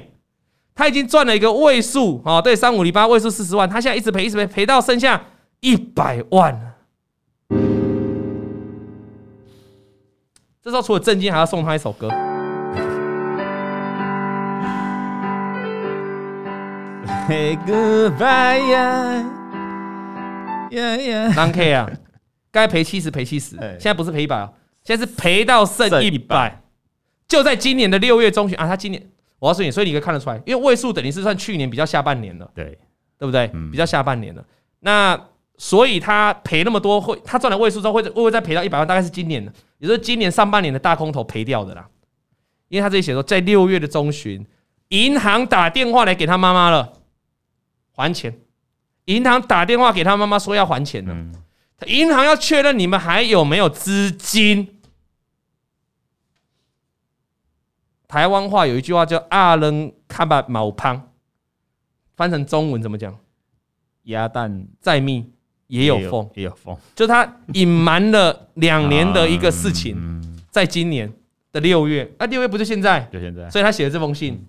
他已经赚了一个位数哦，对，三五零八位数四十万，他现在一直赔，一直赔，赔到剩下一百万。这时候除了震惊，还要送他一首歌。Hey goodbye 呀呀呀！当 K 啊，该赔七十赔七十，现在不是赔一百啊，现在是赔到剩一百。就在今年的六月中旬啊，他今年我告诉你，所以你可以看得出来，因为位数等于是算去年比较下半年了，对对不对？比较下半年了，那。所以他赔那么多，会他赚了位数之后会会不会再赔到一百万？大概是今年的，也就是今年上半年的大空头赔掉的啦。因为他这里写说，在六月的中旬，银行打电话来给他妈妈了，还钱。银行打电话给他妈妈说要还钱了，银行要确认你们还有没有资金。台湾话有一句话叫“阿伦卡巴毛胖”，翻成中文怎么讲？鸭蛋。再密。也有缝，也有缝，就他隐瞒了两年的一个事情，在今年的六月，那六月不是现在，就现在，所以他写了这封信，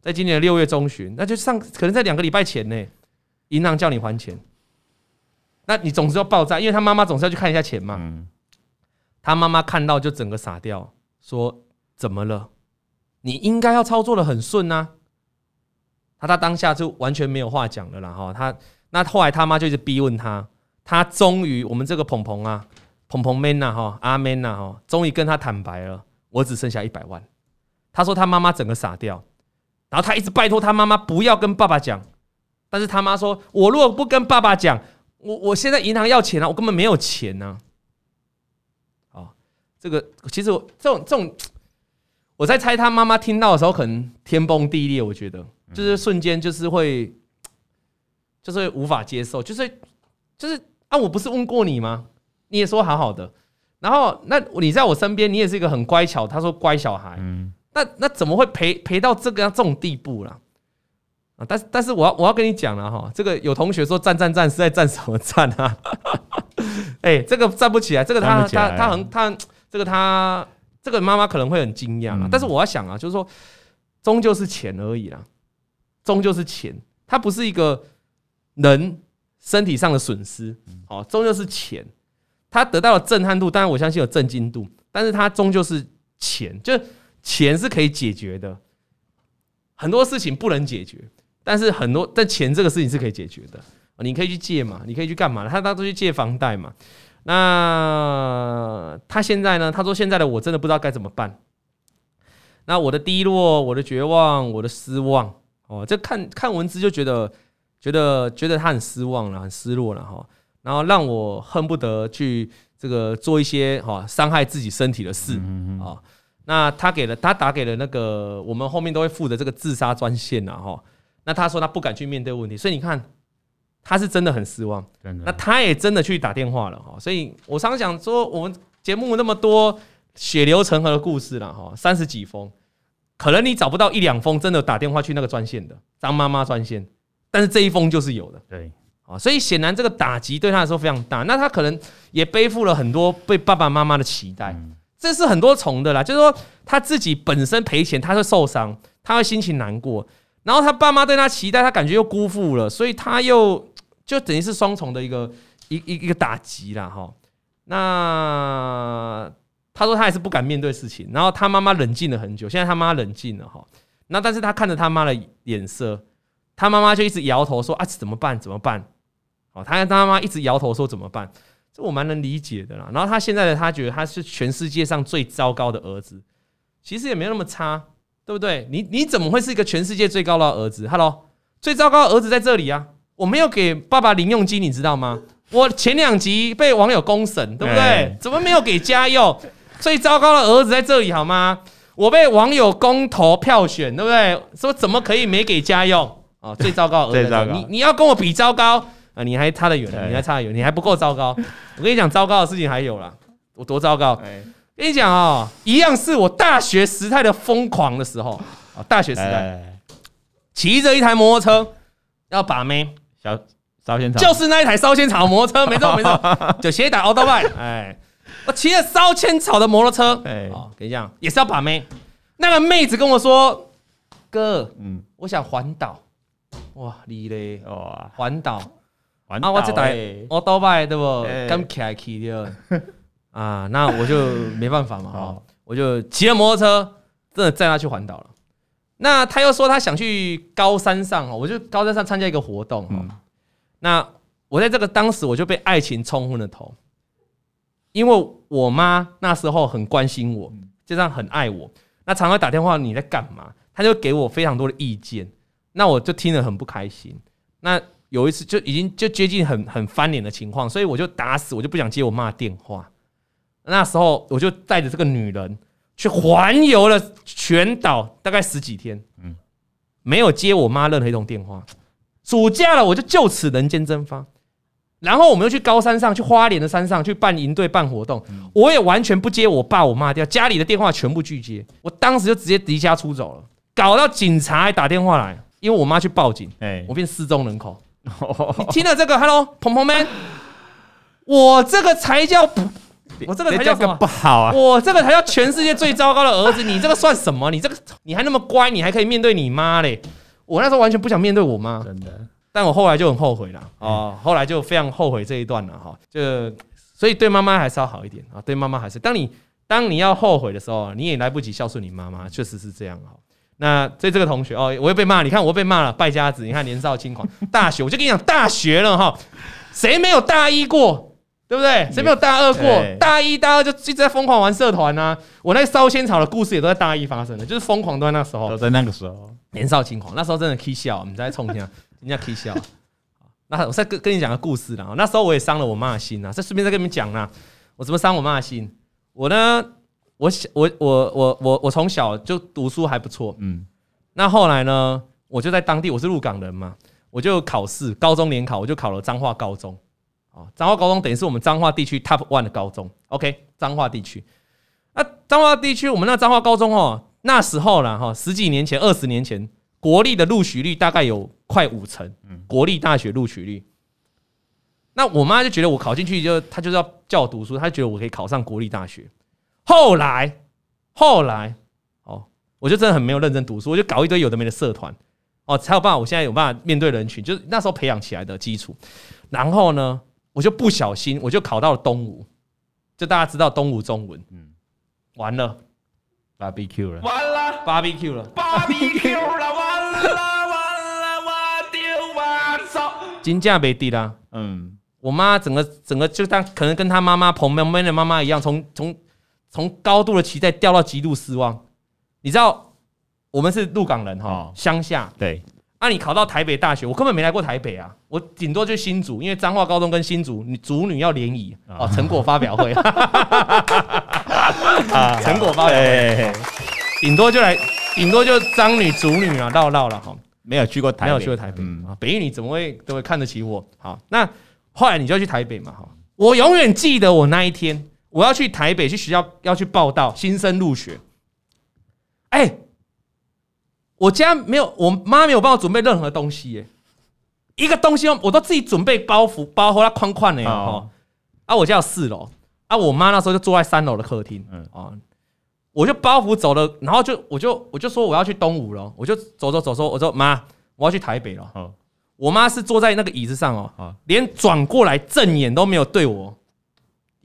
在今年的六月中旬，那就上可能在两个礼拜前呢，银行叫你还钱，那你总是要爆炸，因为他妈妈总是要去看一下钱嘛，他妈妈看到就整个傻掉，说怎么了？你应该要操作的很顺呐，他他当下就完全没有话讲了啦哈，他。那后来他妈就一直逼问他，他终于我们这个鹏鹏啊，鹏鹏 man 呐哈，阿 man 呐哈，终于跟他坦白了，我只剩下一百万。他说他妈妈整个傻掉，然后他一直拜托他妈妈不要跟爸爸讲，但是他妈说，我如果不跟爸爸讲，我我现在银行要钱啊，我根本没有钱呢。啊，这个其实我这种这种，我在猜他妈妈听到的时候可能天崩地裂，我觉得就是瞬间就是会。就是无法接受，就是就是啊！我不是问过你吗？你也说好好的，然后那你在我身边，你也是一个很乖巧，他说乖小孩，嗯，那那怎么会赔赔到这个这种地步了？啊！但是但是我要我要跟你讲了哈，这个有同学说站站站是在站什么站啊？哎，这个站不起来，这个他他他很他这个他这个妈妈可能会很惊讶啊，但是我要想啊，就是说终究是钱而已啦，终究是钱，它不是一个。人身体上的损失，哦，终究是钱。他得到了震撼度，当然我相信有震惊度，但是他终究是钱，就钱是可以解决的。很多事情不能解决，但是很多但钱这个事情是可以解决的。你可以去借嘛，你可以去干嘛？他他都去借房贷嘛。那他现在呢？他说现在的我真的不知道该怎么办。那我的低落，我的绝望，我的失望，哦，这看看文字就觉得。觉得觉得他很失望了，很失落了哈，然后让我恨不得去这个做一些哈伤害自己身体的事啊。那他给了他打给了那个我们后面都会附的这个自杀专线呐哈。那他说他不敢去面对问题，所以你看他是真的很失望。那他也真的去打电话了哈。所以我常想说，我们节目那么多血流成河的故事了哈，三十几封，可能你找不到一两封真的打电话去那个专线的张妈妈专线。但是这一封就是有的，对啊，所以显然这个打击对他来说非常大。那他可能也背负了很多被爸爸妈妈的期待，这是很多重的啦。就是说他自己本身赔钱，他会受伤，他会心情难过，然后他爸妈对他期待，他感觉又辜负了，所以他又 就等于是双重的一个一一一个打击啦。哈。那他说他还是不敢面对事情，然后他妈妈冷静了很久，现在他妈冷静了哈。那但是他看着他妈的脸色。他妈妈就一直摇头说：“啊，怎么办？怎么办？”哦，他跟他妈妈一直摇头说：“怎么办？”这我蛮能理解的啦。然后他现在的他觉得他是全世界上最糟糕的儿子，其实也没有那么差，对不对？你你怎么会是一个全世界最高的儿子？Hello，最糟糕的儿子在这里啊！我没有给爸爸零用金，你知道吗？我前两集被网友公审，对不对？怎么没有给家用？最糟糕的儿子在这里好吗？我被网友公投票选，对不对？说怎么可以没给家用？哦，最糟糕的儿子，你你要跟我比糟糕啊？你还差得远，你还差得远，你还不够糟糕。我跟你讲，糟糕的事情还有啦，我多糟糕！跟你讲啊，一样是我大学时代的疯狂的时候啊，大学时代，骑着一台摩托车要把妹，小烧仙草，就是那一台烧仙草摩托车，没错没错，就斜打奥特曼，哎，我骑着烧仙草的摩托车，哎哦，跟你讲，也是要把妹。那个妹子跟我说：“哥，嗯，我想环岛。”哇，你嘞？哇，环岛啊！我这台我倒卖对不？刚开起的啊，那我就没办法嘛，哈，我就骑着摩托车，真的载他去环岛了。那他又说他想去高山上，我就高山上参加一个活动，嗯，那我在这个当时我就被爱情冲昏了头，因为我妈那时候很关心我，就这样很爱我。那常常打电话，你在干嘛？他就给我非常多的意见，那我就听得很不开心。那有一次就已经就接近很很翻脸的情况，所以我就打死我就不想接我妈的电话。那时候我就带着这个女人去环游了全岛，大概十几天，嗯，没有接我妈任何一通电话。暑假了，我就就此人间蒸发。然后我们又去高山上，去花莲的山上去办营队、办活动，我也完全不接我爸我妈电话，家里的电话全部拒接。我当时就直接离家出走了，搞到警察还打电话来，因为我妈去报警，我变失踪人口。你听了这个，Hello，鹏鹏们，我这个才叫不，我这个才叫什么不好啊？我这个才叫全世界最糟糕的儿子，你这个算什么？你这个你还那么乖，你还可以面对你妈嘞？我那时候完全不想面对我妈，真的。但我后来就很后悔了哦，后来就非常后悔这一段了哈，就所以对妈妈还是要好一点啊，对妈妈还是，当你当你要后悔的时候，你也来不及孝顺你妈妈，确实是这样哈。那所以这个同学哦，我又被骂，你看我又被骂了，败家子，你看年少轻狂，大学我就跟你讲大学了哈，谁没有大一过，对不对？谁没有大二过？大一大二就一直在疯狂玩社团呐，我那个烧仙草的故事也都在大一发生的，就是疯狂都在那时候，都在那个时候，年少轻狂，那时候真的可以笑，你在冲天。人家可以笑，那我再跟跟你讲个故事啦。那时候我也伤了我妈的心啊，再顺便再跟你们讲啦。我怎么伤我妈的心？我呢，我小我我我我我从小就读书还不错，嗯。那后来呢，我就在当地，我是鹿港人嘛，我就考试，高中联考，我就考了彰化高中。哦，彰化高中等于是我们彰化地区 Top One 的高中。OK，彰化地区。那彰化地区，我们那彰化高中哦，那时候啦哈，十几年前，二十年前。国立的录取率大概有快五成，嗯国立大学录取率。那我妈就觉得我考进去就，她就是要叫我读书，她觉得我可以考上国立大学。后来，后来，哦，我就真的很没有认真读书，我就搞一堆有的没的社团，哦，才有办法，我现在有办法面对人群，就是那时候培养起来的基础。然后呢，我就不小心，我就考到了东吴，就大家知道东吴中文，嗯，完了。barbecue 了，完了，barbecue 了，barbecue 了，完了，完了，我丢我操，金价没低啦。嗯，我妈整个整个就当可能跟她妈妈彭妹妹的妈妈一样，从从从高度的期待掉到极度失望。你知道，我们是鹿港人哈，乡下。对，啊，你考到台北大学，我根本没来过台北啊，我顶多就新竹，因为彰化高中跟新竹女主女要联谊哦，成果发表会。啊，成果发表会，顶多就来，顶多就张女主女啊，绕绕了哈，没有去过台，没有去过台北啊。北一女怎么会都会看得起我？好，那后来你就去台北嘛哈。我永远记得我那一天，我要去台北去学校要去报到新生入学。哎，我家没有，我妈没有帮我准备任何东西耶，一个东西我都自己准备包袱包好它宽宽的哦。啊，我家有四楼。啊！我妈那时候就坐在三楼的客厅，嗯啊，我就包袱走了，然后就我就我就说我要去东吴了，我就走走走说，我说妈，我要去台北了。哦，我妈是坐在那个椅子上哦，连转过来正眼都没有对我，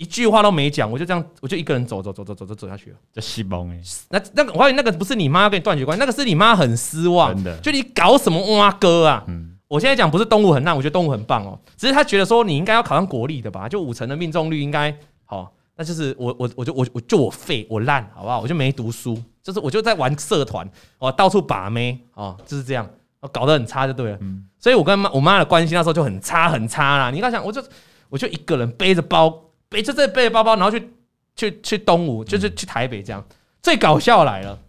一句话都没讲，我就这样，我就一个人走走走走走走走下去了。这失望哎，那那个我怀疑那个不是你妈跟你断绝关系，那个是你妈很失望，真的，就你搞什么哇哥啊？嗯。我现在讲不是动物很烂，我觉得动物很棒哦，只是他觉得说你应该要考上国立的吧，就五成的命中率应该。好，那就是我我我就我我就我废我烂，好不好？我就没读书，就是我就在玩社团，哦，到处把妹，哦，就是这样，搞得很差就对了。嗯，所以我跟妈我妈的关系那时候就很差很差啦。你刚想，我就我就一个人背着包，背着这背着包包，然后去去去东吴，就是去台北这样。最搞笑来了，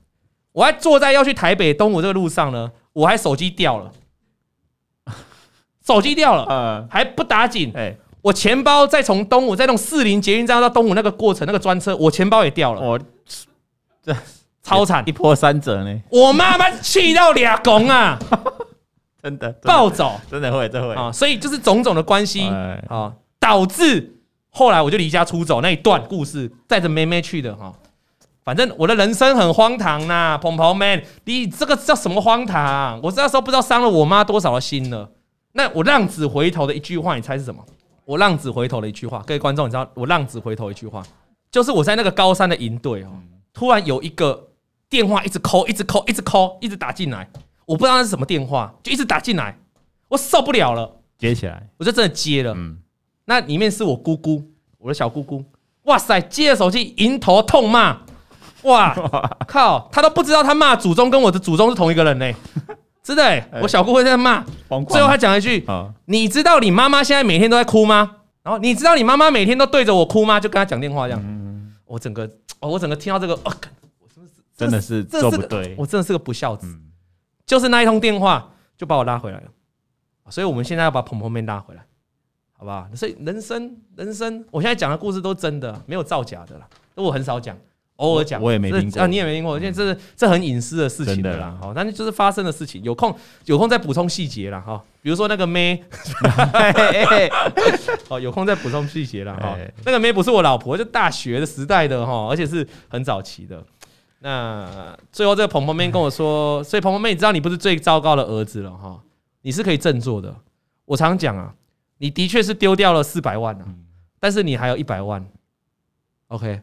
我还坐在要去台北东吴这个路上呢，我还手机掉了，手机掉了，呃，还不打紧，哎。我钱包再从东吴再从四零捷运站到东吴那个过程那个专车，我钱包也掉了，我这超惨，一波三折呢。我妈妈气到俩拱啊，真的暴走，真的会，真的会啊。所以就是种种的关系啊，导致后来我就离家出走那一段故事，带着妹妹去的哈。反正我的人生很荒唐呐，鹏鹏们，你这个叫什么荒唐？我那时候不知道伤了我妈多少的心了。那我浪子回头的一句话，你猜是什么？我浪子回头的一句话，各位观众，你知道我浪子回头一句话，就是我在那个高三的营队哦，突然有一个电话一直扣，一直扣，一直扣，一直打进来，我不知道那是什么电话，就一直打进来，我受不了了，接起来，我就真的接了。嗯，那里面是我姑姑，我的小姑姑，哇塞，接着手机，迎头痛骂。哇 靠！他都不知道他骂祖宗跟我的祖宗是同一个人呢，真的、欸。我小姑会在骂，最后他讲一句：“你知道你妈妈现在每天都在哭吗？”然后你知道你妈妈每天都对着我哭吗？就跟他讲电话这样。我整个，我整个听到这个，我真的是做不对，我真的是个不孝子。就是那一通电话就把我拉回来了，所以我们现在要把鹏鹏妹拉回来，好不好？所以人生，人生，我现在讲的故事都真的，没有造假的啦，都我很少讲。偶尔讲，我也没听过啊，你也没听过，因为这是这很隐私的事情的啦。好，但是就是发生的事情，有空有空再补充细节啦。哈。比如说那个妹，哦，有空再补充细节啦。哈。那个妹不是我老婆，就大学的时代的哈，而且是很早期的。那最后这个鹏鹏妹跟我说，所以鹏鹏妹，你知道你不是最糟糕的儿子了哈，你是可以振作的。我常讲啊，你的确是丢掉了四百万啊，但是你还有一百万。OK。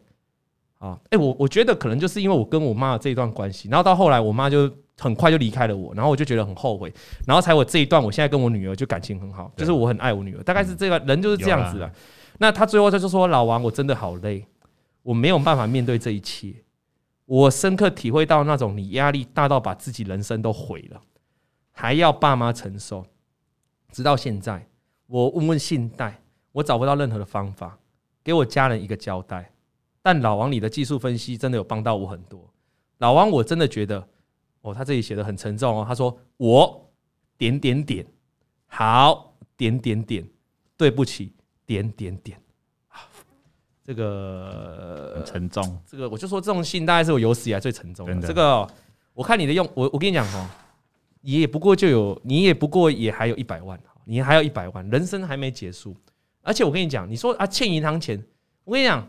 好，哎，我我觉得可能就是因为我跟我妈的这一段关系，然后到后来我妈就很快就离开了我，然后我就觉得很后悔，然后才我这一段，我现在跟我女儿就感情很好，就是我很爱我女儿，大概是这个人就是这样子的。那他最后他就说：“老王，我真的好累，我没有办法面对这一切，我深刻体会到那种你压力大到把自己人生都毁了，还要爸妈承受。直到现在，我问问信贷，我找不到任何的方法给我家人一个交代。”但老王，你的技术分析真的有帮到我很多。老王，我真的觉得，哦，他这里写的很沉重哦。他说我点点点好点点点对不起点点点啊，这个很沉重。这个我就说这种信大概是我有史以来最沉重的。这个我看你的用，我我跟你讲哦，你也不过就有，你也不过也还有一百万，你还有一百万，人生还没结束。而且我跟你讲，你说啊欠银行钱，我跟你讲。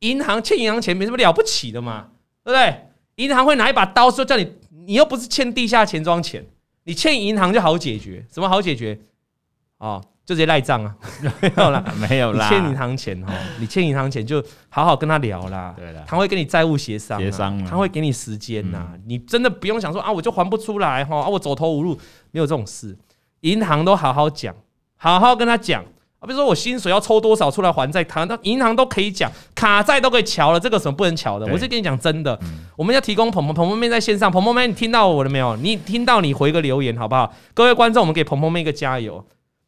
银行欠银行钱没什么了不起的嘛，对不对？银行会拿一把刀说叫你，你又不是欠地下钱庄钱，你欠银行就好解决，什么好解决？哦，就直接赖账啊，没有啦，没有啦。欠银行钱哈，你欠银行钱就好好跟他聊啦，他会跟你债务协商，协商，他会给你时间呐，你真的不用想说啊，我就还不出来哈，啊，我走投无路，没有这种事，银行都好好讲，好好跟他讲。比如说我薪水要抽多少出来还债，谈到银行都可以讲，卡债都可以瞧了，这个什么不能瞧的？我是跟你讲真的，我们要提供鹏鹏鹏鹏妹在线上，鹏鹏妹你听到我了没有？你听到你回个留言好不好？各位观众，我们给鹏鹏妹一个加油。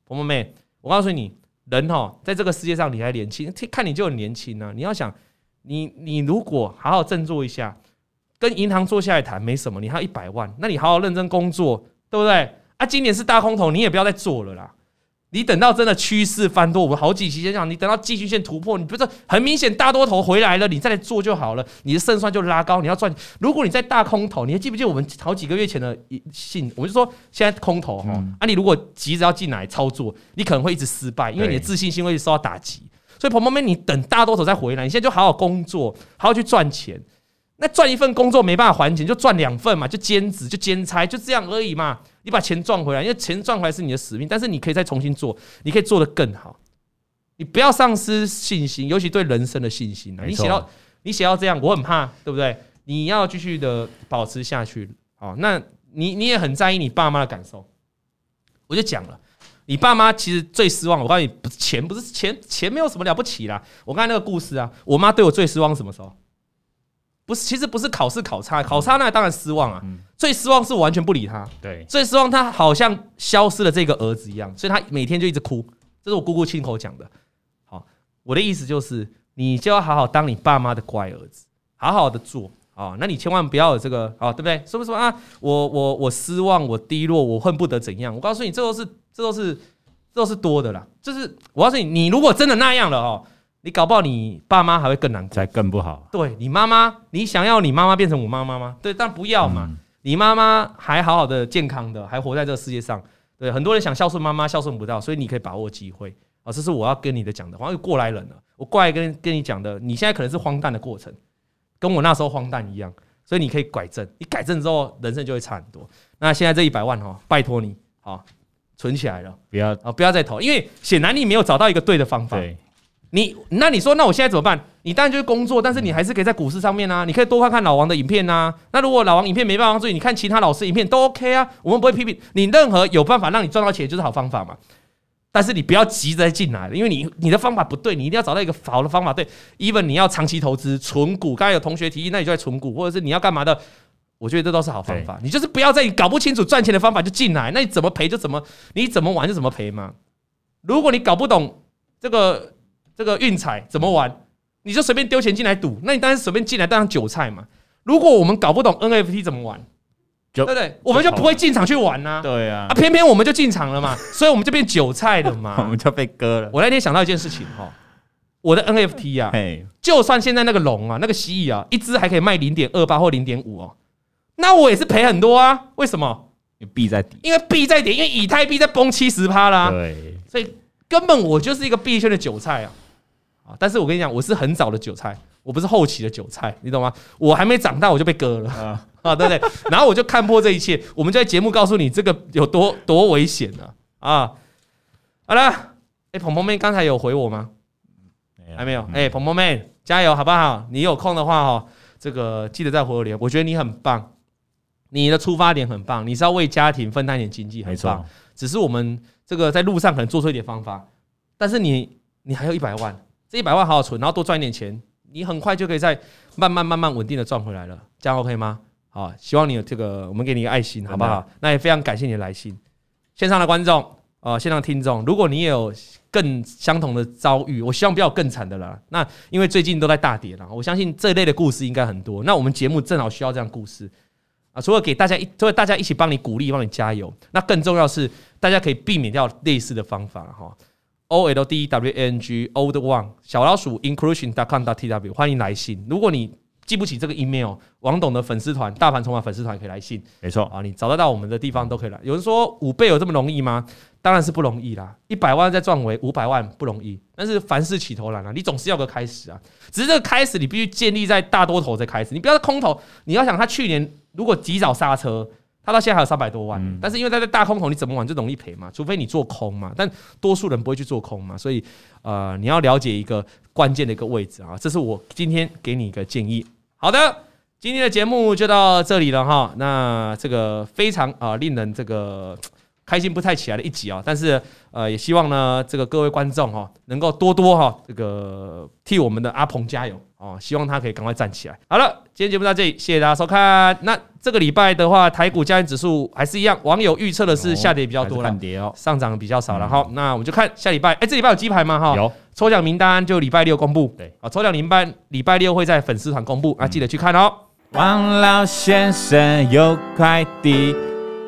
鹏鹏妹，我告诉你，人哈，在这个世界上你还年轻，看你就很年轻啊。你要想，你你如果好好振作一下，跟银行坐下来谈没什么，你还有一百万，那你好好认真工作，对不对？啊，今年是大空头，你也不要再做了啦。你等到真的趋势翻多，我们好几期先讲，你等到季均线突破，你不是很明显大多头回来了，你再来做就好了，你的胜算就拉高。你要赚，如果你在大空头，你还记不记得我们好几个月前的信？我就说现在空头哈，啊，你如果急着要进来操作，你可能会一直失败，因为你的自信心会受到打击。所以鹏鹏妹，你等大多头再回来，你现在就好好工作，好好去赚钱。那赚一份工作没办法还钱，就赚两份嘛，就兼职，就兼差，就这样而已嘛。你把钱赚回来，因为钱赚回来是你的使命，但是你可以再重新做，你可以做得更好。你不要丧失信心，尤其对人生的信心。你写到你写到这样，我很怕，对不对？你要继续的保持下去。好，那你你也很在意你爸妈的感受。我就讲了，你爸妈其实最失望。我告诉你，不是钱，不是钱，钱没有什么了不起啦。我刚才那个故事啊，我妈对我最失望什么时候？不是，其实不是考试考差，考差那当然失望啊。最失望是我完全不理他，对，最失望他好像消失了这个儿子一样，所以他每天就一直哭。这是我姑姑亲口讲的。好，我的意思就是，你就要好好当你爸妈的乖儿子，好好的做啊。那你千万不要有这个啊，对不对？是不是啊？我我我失望，我低落，我恨不得怎样？我告诉你，这都是这都是这都是多的啦。就是我告诉你，你如果真的那样了哦。你搞不好你爸妈还会更难过，才更不好。对你妈妈，你想要你妈妈变成我妈妈吗？对，但不要嘛。你妈妈还好好的、健康的，还活在这个世界上。对，很多人想孝顺妈妈，孝顺不到，所以你可以把握机会，啊，这是我要跟你的讲的，好像过来人了。我过来跟跟你讲的，你现在可能是荒诞的过程，跟我那时候荒诞一样，所以你可以改正，你改正之后，人生就会差很多。那现在这一百万哈，拜托你啊，存起来了，不要啊，不要再投，因为显然你没有找到一个对的方法。对，你那你说，那我现在怎么办？你当然就是工作，但是你还是可以在股市上面啊，你可以多看看老王的影片啊。那如果老王影片没办法注意，你看其他老师影片都 OK 啊，我们不会批评你。任何有办法让你赚到钱就是好方法嘛。但是你不要急着进来，因为你你的方法不对，你一定要找到一个好的方法。对，even 你要长期投资存股，刚才有同学提议，那你就在存股，或者是你要干嘛的？我觉得这都是好方法。你就是不要在你搞不清楚赚钱的方法就进来，那你怎么赔就怎么，你怎么玩就怎么赔嘛。如果你搞不懂这个这个运彩怎么玩，你就随便丢钱进来赌，那你当然随便进来当韭菜嘛。如果我们搞不懂 NFT 怎么玩，对不对？我们就不会进场去玩呐。对啊，啊，偏偏我们就进场了嘛，所以我们就变韭菜了嘛，我们就被割了。我那天想到一件事情哈，我的 NFT 啊，就算现在那个龙啊，那个蜥蜴啊，一只还可以卖零点二八或零点五哦，那我也是赔很多啊。为什么？因为币在跌，因为币在跌，因为以太币在崩七十趴啦。对，所以根本我就是一个币圈的韭菜啊。啊，但是我跟你讲，我是很早的韭菜，我不是后期的韭菜，你懂吗？我还没长大我就被割了啊。啊，对不对？然后我就看破这一切。我们就在节目告诉你这个有多多危险呢啊！好了，哎，鹏鹏妹刚才有回我吗？还没有。哎，鹏鹏妹加油好不好？你有空的话哈，这个记得再回我留言。我觉得你很棒，你的出发点很棒，你是要为家庭分担一点经济，很棒。只是我们这个在路上可能做出一点方法，但是你你还有一百万，这一百万好好存，然后多赚一点钱，你很快就可以再慢慢慢慢稳定的赚回来了。这样 OK 吗？好，希望你有这个，我们给你一个爱心，好不好？那也非常感谢你的来信。线上的观众，呃，线上听众，如果你也有更相同的遭遇，我希望不要更惨的了。那因为最近都在大跌了，我相信这一类的故事应该很多。那我们节目正好需要这样故事啊，除了给大家一，除了大家一起帮你鼓励，帮你加油，那更重要是大家可以避免掉类似的方法哈。O L D W A N G Old One 小老鼠 Inclusion.com.tw 欢迎来信。如果你记不起这个 email，王董的粉丝团、大盘筹码粉丝团可以来信，没错啊，你找得到我们的地方都可以来。有人说五倍有这么容易吗？当然是不容易啦，一百万再赚回五百万不容易，但是凡事起头难啊，你总是要个开始啊。只是这个开始你必须建立在大多头再开始，你不要在空头。你要想他去年如果及早刹车，他到现在还有三百多万，嗯、但是因为他在大空头，你怎么玩就容易赔嘛，除非你做空嘛，但多数人不会去做空嘛，所以呃，你要了解一个关键的一个位置啊，这是我今天给你一个建议。好的，今天的节目就到这里了哈。那这个非常啊、呃、令人这个开心不太起来的一集啊，但是呃也希望呢这个各位观众哈能够多多哈这个替我们的阿鹏加油哦，希望他可以赶快站起来。好了，今天节目到这里，谢谢大家收看。那这个礼拜的话，台股加权指数还是一样，网友预测的是下跌比较多了，上涨比较少了哈。那我们就看下礼拜，哎，这礼拜有鸡排吗？哈，有。抽奖名单就礼拜六公布，对啊，抽奖名单礼拜六会在粉丝团公布啊，记得去看哦。王老先生有快递，